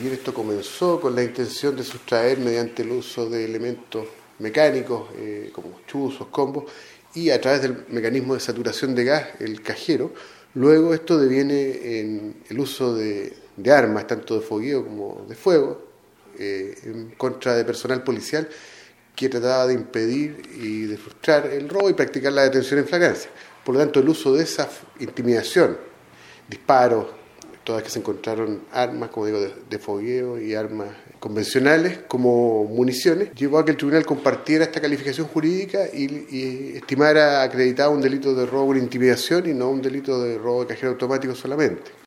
bien esto comenzó con la intención de sustraer mediante el uso de elementos mecánicos eh, como chuzos, combos, y a través del mecanismo de saturación de gas, el cajero, luego esto deviene en el uso de, armas, tanto de fogueo como de fuego, eh, en contra de personal policial que trataba de impedir y de frustrar el robo y practicar la detención en flagrancia. Por lo tanto, el uso de esa intimidación, disparos, todas que se encontraron armas, como digo, de, fogueo y armas convencionales como municiones, llevó a que el tribunal compartiera esta calificación jurídica y, estimara acreditado un delito de robo por intimidación y no un delito de robo de cajero automático solamente.